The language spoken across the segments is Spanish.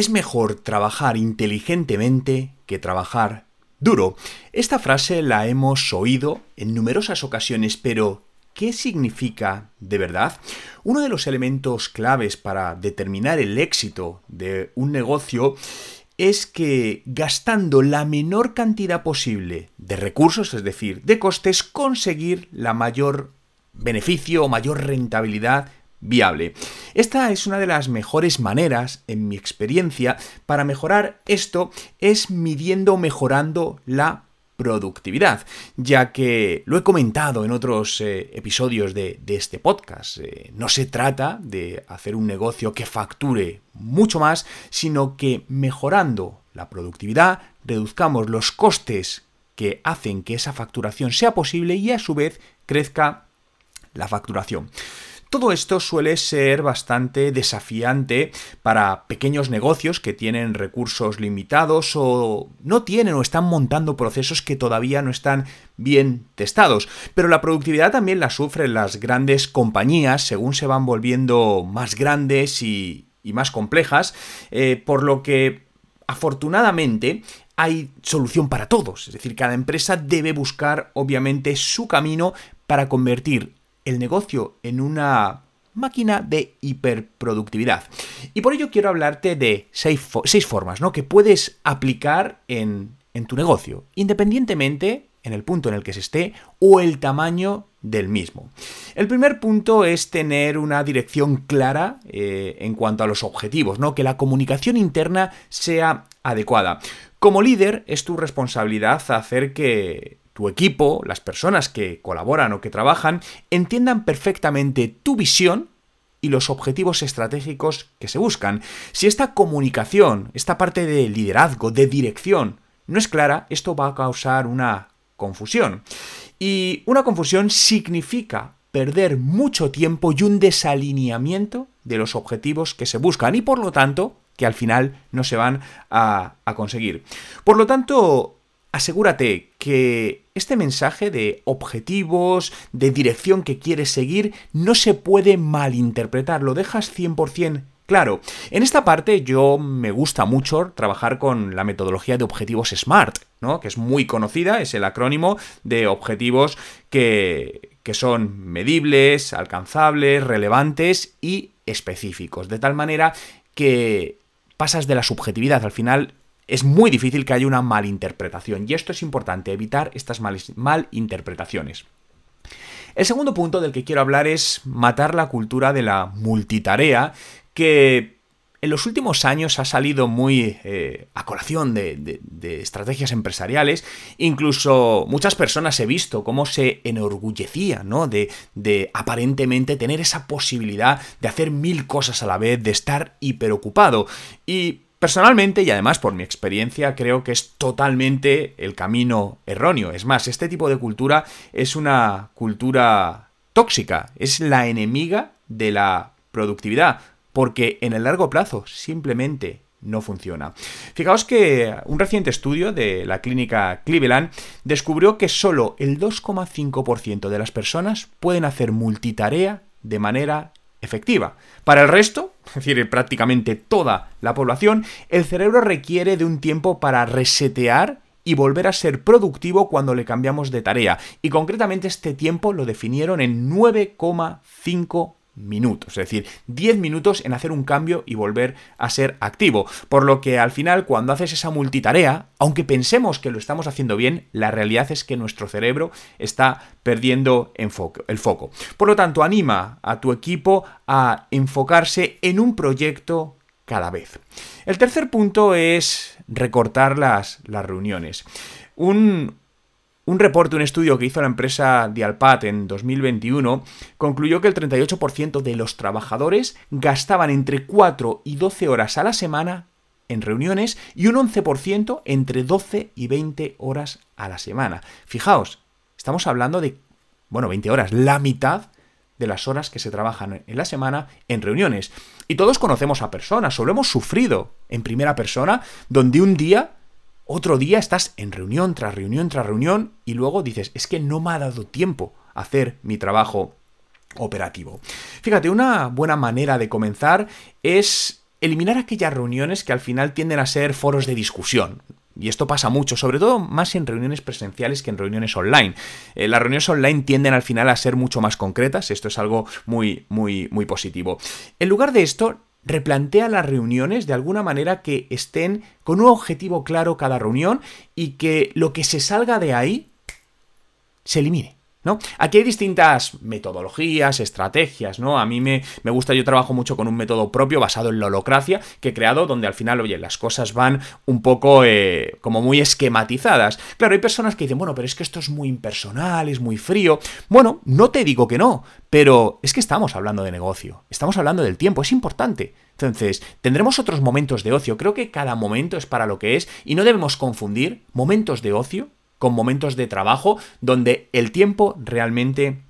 Es mejor trabajar inteligentemente que trabajar duro. Esta frase la hemos oído en numerosas ocasiones, pero ¿qué significa de verdad? Uno de los elementos claves para determinar el éxito de un negocio es que gastando la menor cantidad posible de recursos, es decir, de costes, conseguir la mayor beneficio o mayor rentabilidad viable. Esta es una de las mejores maneras, en mi experiencia, para mejorar esto es midiendo o mejorando la productividad, ya que lo he comentado en otros eh, episodios de, este podcast. Eh, no se trata de hacer un negocio que facture mucho más, sino que mejorando la productividad reduzcamos los costes que hacen que esa facturación sea posible y a su vez crezca la facturación. Todo esto suele ser bastante desafiante para pequeños negocios que tienen recursos limitados o no tienen o están montando procesos que todavía no están bien testados. Pero la productividad también la sufren las grandes compañías según se van volviendo más grandes y, más complejas, eh, por lo que afortunadamente hay solución para todos. Es decir, cada empresa debe buscar obviamente su camino para convertir el negocio en una máquina de hiperproductividad. Y por ello quiero hablarte de seis, formas ¿no? que puedes aplicar en, tu negocio, independientemente en el punto en el que se esté o el tamaño del mismo. El primer punto es tener una dirección clara eh, en cuanto a los objetivos, ¿no? que la comunicación interna sea adecuada. Como líder es tu responsabilidad hacer que tu equipo, las personas que colaboran o que trabajan, entiendan perfectamente tu visión y los objetivos estratégicos que se buscan. Si esta comunicación, esta parte de liderazgo, de dirección, no es clara, esto va a causar una confusión. Y una confusión significa perder mucho tiempo y un desalineamiento de los objetivos que se buscan y por lo tanto que al final no se van a, a conseguir. Por lo tanto, asegúrate que este mensaje de objetivos, de dirección que quieres seguir, no se puede malinterpretar, lo dejas 100% claro. En esta parte yo me gusta mucho trabajar con la metodología de objetivos SMART, ¿no? que es muy conocida, es el acrónimo de objetivos que, que son medibles, alcanzables, relevantes y específicos, de tal manera que pasas de la subjetividad, al final es muy difícil que haya una malinterpretación y esto es importante, evitar estas malinterpretaciones. El segundo punto del que quiero hablar es matar la cultura de la multitarea que en los últimos años ha salido muy eh, a colación de, estrategias empresariales. Incluso muchas personas he visto cómo se enorgullecía, ¿no? De, de, aparentemente tener esa posibilidad de hacer mil cosas a la vez, de estar hiperocupado. Y Personalmente, y además por mi experiencia, creo que es totalmente el camino erróneo. Es más, este tipo de cultura es una cultura tóxica, es la enemiga de la productividad, porque en el largo plazo simplemente no funciona. Fijaos que un reciente estudio de la clínica Cleveland descubrió que solo el 2,5% de las personas pueden hacer multitarea de manera efectiva. Para el resto, es decir, prácticamente toda la población, el cerebro requiere de un tiempo para resetear y volver a ser productivo cuando le cambiamos de tarea. Y concretamente este tiempo lo definieron en 9,5 minutos, es decir, 10 minutos en hacer un cambio y volver a ser activo. Por lo que al final, cuando haces esa multitarea, aunque pensemos que lo estamos haciendo bien, la realidad es que nuestro cerebro está perdiendo el foco. Por lo tanto, anima a tu equipo a enfocarse en un proyecto cada vez. El tercer punto es recortar las, las reuniones. Un, un reporte, un estudio que hizo la empresa Dialpat en 2021 concluyó que el 38% de los trabajadores gastaban entre 4 y 12 horas a la semana en reuniones y un 11% entre 12 y 20 horas a la semana. Fijaos, estamos hablando de, bueno, 20 horas, la mitad de las horas que se trabajan en la semana en reuniones. Y todos conocemos a personas, o lo hemos sufrido en primera persona, donde un día otro día estás en reunión tras reunión tras reunión y luego dices, es que no me ha dado tiempo a hacer mi trabajo operativo. Fíjate, una buena manera de comenzar es eliminar aquellas reuniones que al final tienden a ser foros de discusión. Y esto pasa mucho, sobre todo más en reuniones presenciales que en reuniones online. Eh, las reuniones online tienden al final a ser mucho más concretas, esto es algo muy, muy, muy positivo. En lugar de esto, replantea las reuniones de alguna manera que estén con un objetivo claro cada reunión y que lo que se salga de ahí se elimine. ¿No? Aquí hay distintas metodologías, estrategias, ¿no? A mí me, me, gusta, yo trabajo mucho con un método propio basado en la holocracia que he creado, donde al final, oye, las cosas van un poco eh, como muy esquematizadas. Claro, hay personas que dicen, bueno, pero es que esto es muy impersonal, es muy frío. Bueno, no te digo que no, pero es que estamos hablando de negocio, estamos hablando del tiempo, es importante. Entonces, tendremos otros momentos de ocio, creo que cada momento es para lo que es y no debemos confundir momentos de ocio con momentos de trabajo donde el tiempo realmente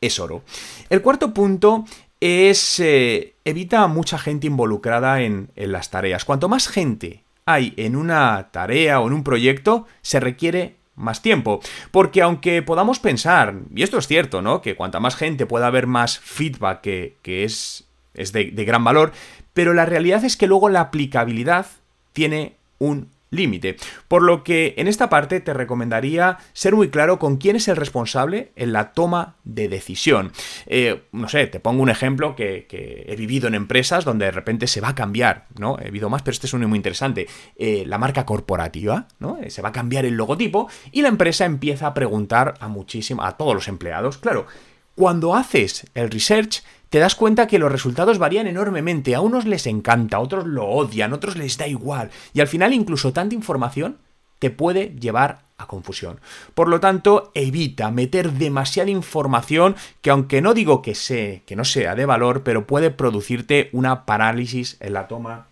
es oro. El cuarto punto es eh, evita a mucha gente involucrada en, las tareas. Cuanto más gente hay en una tarea o en un proyecto, se requiere más tiempo. Porque aunque podamos pensar, y esto es cierto, ¿no? Que cuanta más gente pueda haber más feedback que, que es, es de, de, gran valor, pero la realidad es que luego la aplicabilidad tiene un límite. Por lo que en esta parte te recomendaría ser muy claro con quién es el responsable en la toma de decisión. Eh, no sé, te pongo un ejemplo que, he vivido en empresas donde de repente se va a cambiar, ¿no? He vivido más, pero este es uno muy interesante. Eh, la marca corporativa, ¿no? Eh, se va a cambiar el logotipo y la empresa empieza a preguntar a muchísimo, a todos los empleados. Claro, cuando haces el research, te das cuenta que los resultados varían enormemente. A unos les encanta, a otros lo odian, a otros les da igual. Y al final incluso tanta información te puede llevar a confusión. Por lo tanto, evita meter demasiada información que aunque no digo que, sé, que no sea de valor, pero puede producirte una parálisis en la toma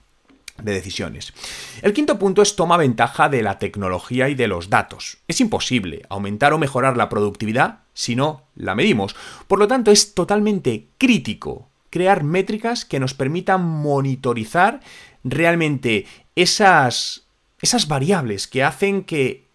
de decisiones. El quinto punto es toma ventaja de la tecnología y de los datos. Es imposible aumentar o mejorar la productividad si no la medimos. Por lo tanto, es totalmente crítico crear métricas que nos permitan monitorizar realmente esas, esas variables que hacen que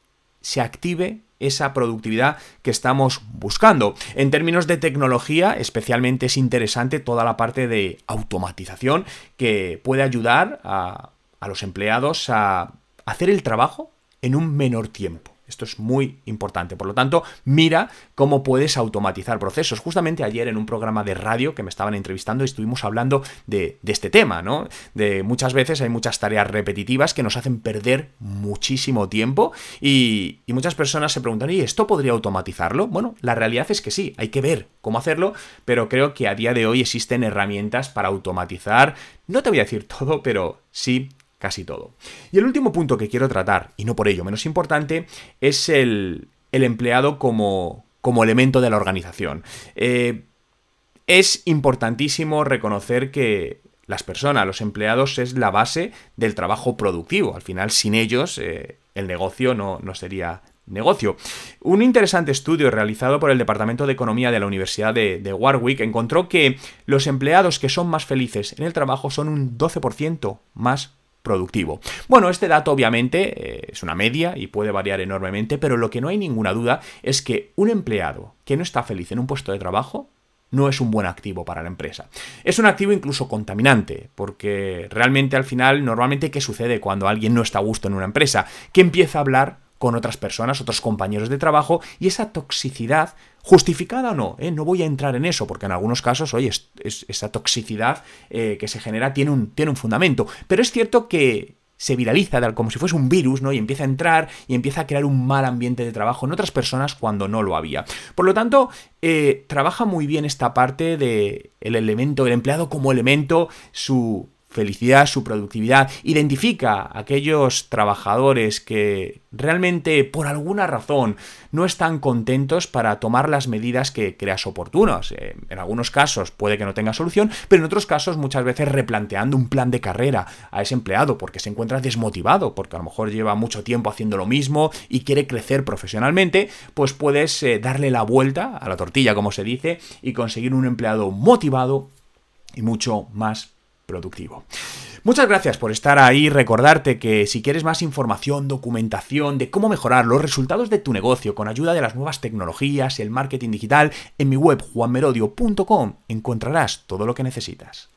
se active esa productividad que estamos buscando. En términos de tecnología, especialmente es interesante toda la parte de automatización que puede ayudar a, a los empleados a hacer el trabajo en un menor tiempo. Esto es muy importante. Por lo tanto, mira cómo puedes automatizar procesos. Justamente ayer en un programa de radio que me estaban entrevistando estuvimos hablando de, este tema, ¿no? De muchas veces hay muchas tareas repetitivas que nos hacen perder muchísimo tiempo y, muchas personas se preguntan, ¿y esto podría automatizarlo? Bueno, la realidad es que sí, hay que ver cómo hacerlo, pero creo que a día de hoy existen herramientas para automatizar, no te voy a decir todo, pero sí casi todo. Y el último punto que quiero tratar, y no por ello menos importante, es el, empleado como, como, elemento de la organización. Eh, es importantísimo reconocer que las personas, los empleados, es la base del trabajo productivo. Al final, sin ellos, eh, el negocio no, no sería negocio. Un interesante estudio realizado por el Departamento de Economía de la Universidad de, de, Warwick encontró que los empleados que son más felices en el trabajo son un 12% más productivo. Bueno, este dato obviamente eh, es una media y puede variar enormemente, pero lo que no hay ninguna duda es que un empleado que no está feliz en un puesto de trabajo no es un buen activo para la empresa. Es un activo incluso contaminante, porque realmente al final, normalmente, ¿qué sucede cuando alguien no está a gusto en una empresa? Que empieza a hablar con otras personas, otros compañeros de trabajo, y esa toxicidad, justificada o no, ¿eh? no voy a entrar en eso, porque en algunos casos, oye, esa toxicidad eh, que se genera tiene un, tiene un fundamento, pero es cierto que se viraliza como si fuese un virus, ¿no? Y empieza a entrar y empieza a crear un mal ambiente de trabajo en otras personas cuando no lo había. Por lo tanto, eh, trabaja muy bien esta parte del el elemento, el empleado como elemento, su felicidad, su productividad, identifica a aquellos trabajadores que realmente por alguna razón no están contentos para tomar las medidas que creas oportunas. Eh, en algunos casos puede que no tenga solución, pero en otros casos muchas veces replanteando un plan de carrera a ese empleado porque se encuentra desmotivado, porque a lo mejor lleva mucho tiempo haciendo lo mismo y quiere crecer profesionalmente, pues puedes eh, darle la vuelta a la tortilla, como se dice, y conseguir un empleado motivado y mucho más productivo. Muchas gracias por estar ahí. Recordarte que si quieres más información, documentación de cómo mejorar los resultados de tu negocio con ayuda de las nuevas tecnologías y el marketing digital, en mi web juanmerodio.com encontrarás todo lo que necesitas.